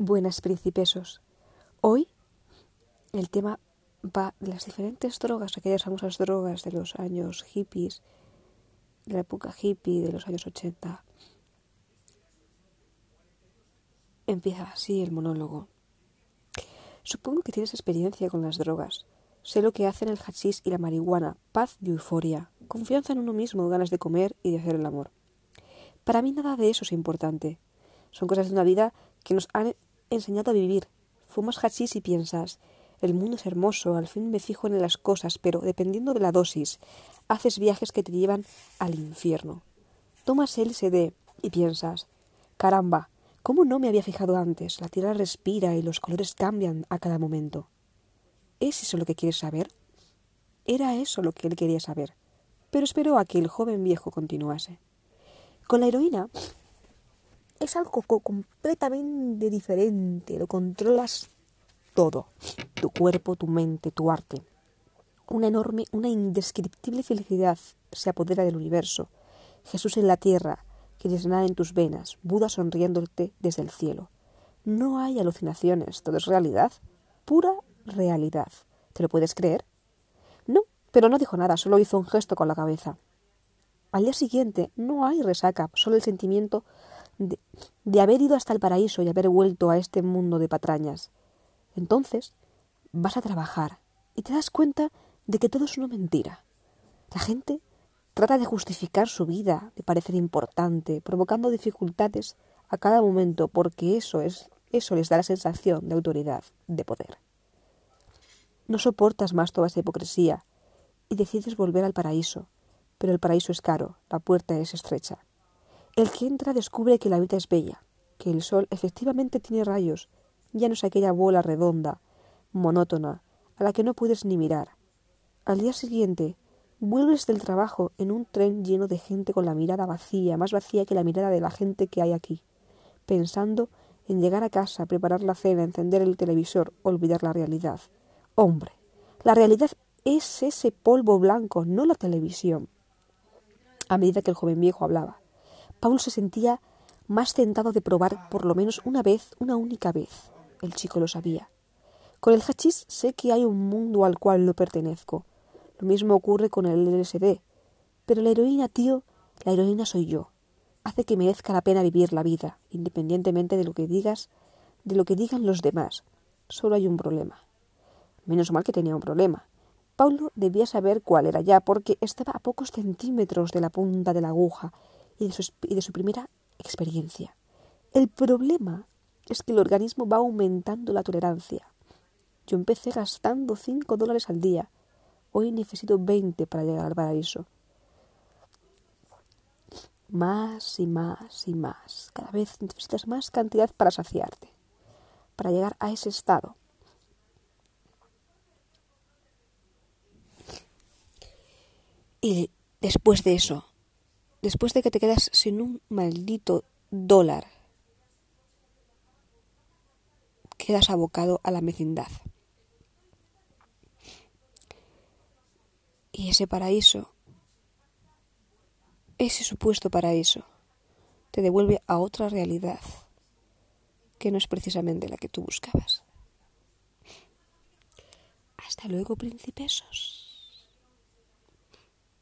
Buenas principesos. Hoy el tema va de las diferentes drogas, aquellas famosas drogas de los años hippies, de la época hippie de los años 80. Empieza así el monólogo. Supongo que tienes experiencia con las drogas. Sé lo que hacen el hachís y la marihuana, paz y euforia, confianza en uno mismo, ganas de comer y de hacer el amor. Para mí nada de eso es importante. Son cosas de una vida que nos han enseñado a vivir. Fumas hachís y piensas, el mundo es hermoso, al fin me fijo en las cosas, pero dependiendo de la dosis, haces viajes que te llevan al infierno. Tomas LSD y piensas, caramba, ¿cómo no me había fijado antes? La tierra respira y los colores cambian a cada momento. ¿Es eso lo que quieres saber? Era eso lo que él quería saber, pero esperó a que el joven viejo continuase. Con la heroína es algo completamente diferente, lo controlas todo, tu cuerpo, tu mente, tu arte. Una enorme, una indescriptible felicidad se apodera del universo. Jesús en la tierra, que nada en tus venas, Buda sonriéndote desde el cielo. No hay alucinaciones, todo es realidad, pura realidad. ¿Te lo puedes creer? No, pero no dijo nada, solo hizo un gesto con la cabeza. Al día siguiente no hay resaca, solo el sentimiento de, haber ido hasta el paraíso y haber vuelto a este mundo de patrañas. Entonces vas a trabajar y te das cuenta de que todo es una mentira. La gente trata de justificar su vida, de parecer importante, provocando dificultades a cada momento, porque eso es eso les da la sensación de autoridad, de poder. No soportas más toda esa hipocresía y decides volver al paraíso, pero el paraíso es caro, la puerta es estrecha. El que entra descubre que la vida es bella, que el sol efectivamente tiene rayos, ya no es aquella bola redonda, monótona, a la que no puedes ni mirar. Al día siguiente, vuelves del trabajo en un tren lleno de gente con la mirada vacía, más vacía que la mirada de la gente que hay aquí, pensando en llegar a casa, preparar la cena, encender el televisor, olvidar la realidad. Hombre, la realidad es ese polvo blanco, no la televisión. A medida que el joven viejo hablaba, Paul se sentía más tentado de probar por lo menos una vez, una única vez. El chico lo sabía. Con el hachís sé que hay un mundo al cual no pertenezco. Lo mismo ocurre con el LSD. Pero la heroína, tío, la heroína soy yo. Hace que merezca la pena vivir la vida, independientemente de lo que digas, de lo que digan los demás. Solo hay un problema. Menos mal que tenía un problema. Paulo debía saber cuál era ya, porque estaba a pocos centímetros de la punta de la aguja y de su, primera experiencia. El problema es que el organismo va aumentando la tolerancia. Yo empecé gastando cinco dólares al día. Hoy necesito veinte para llegar al paraíso. Más y más y más. Cada vez necesitas más cantidad para saciarte, para llegar a ese estado. Y después de eso, después de que te quedas sin un maldito dólar, quedas abocado a la mecindad. Y ese paraíso, ese supuesto paraíso, te devuelve a otra realidad que no es precisamente la que tú buscabas. Hasta luego, principesos.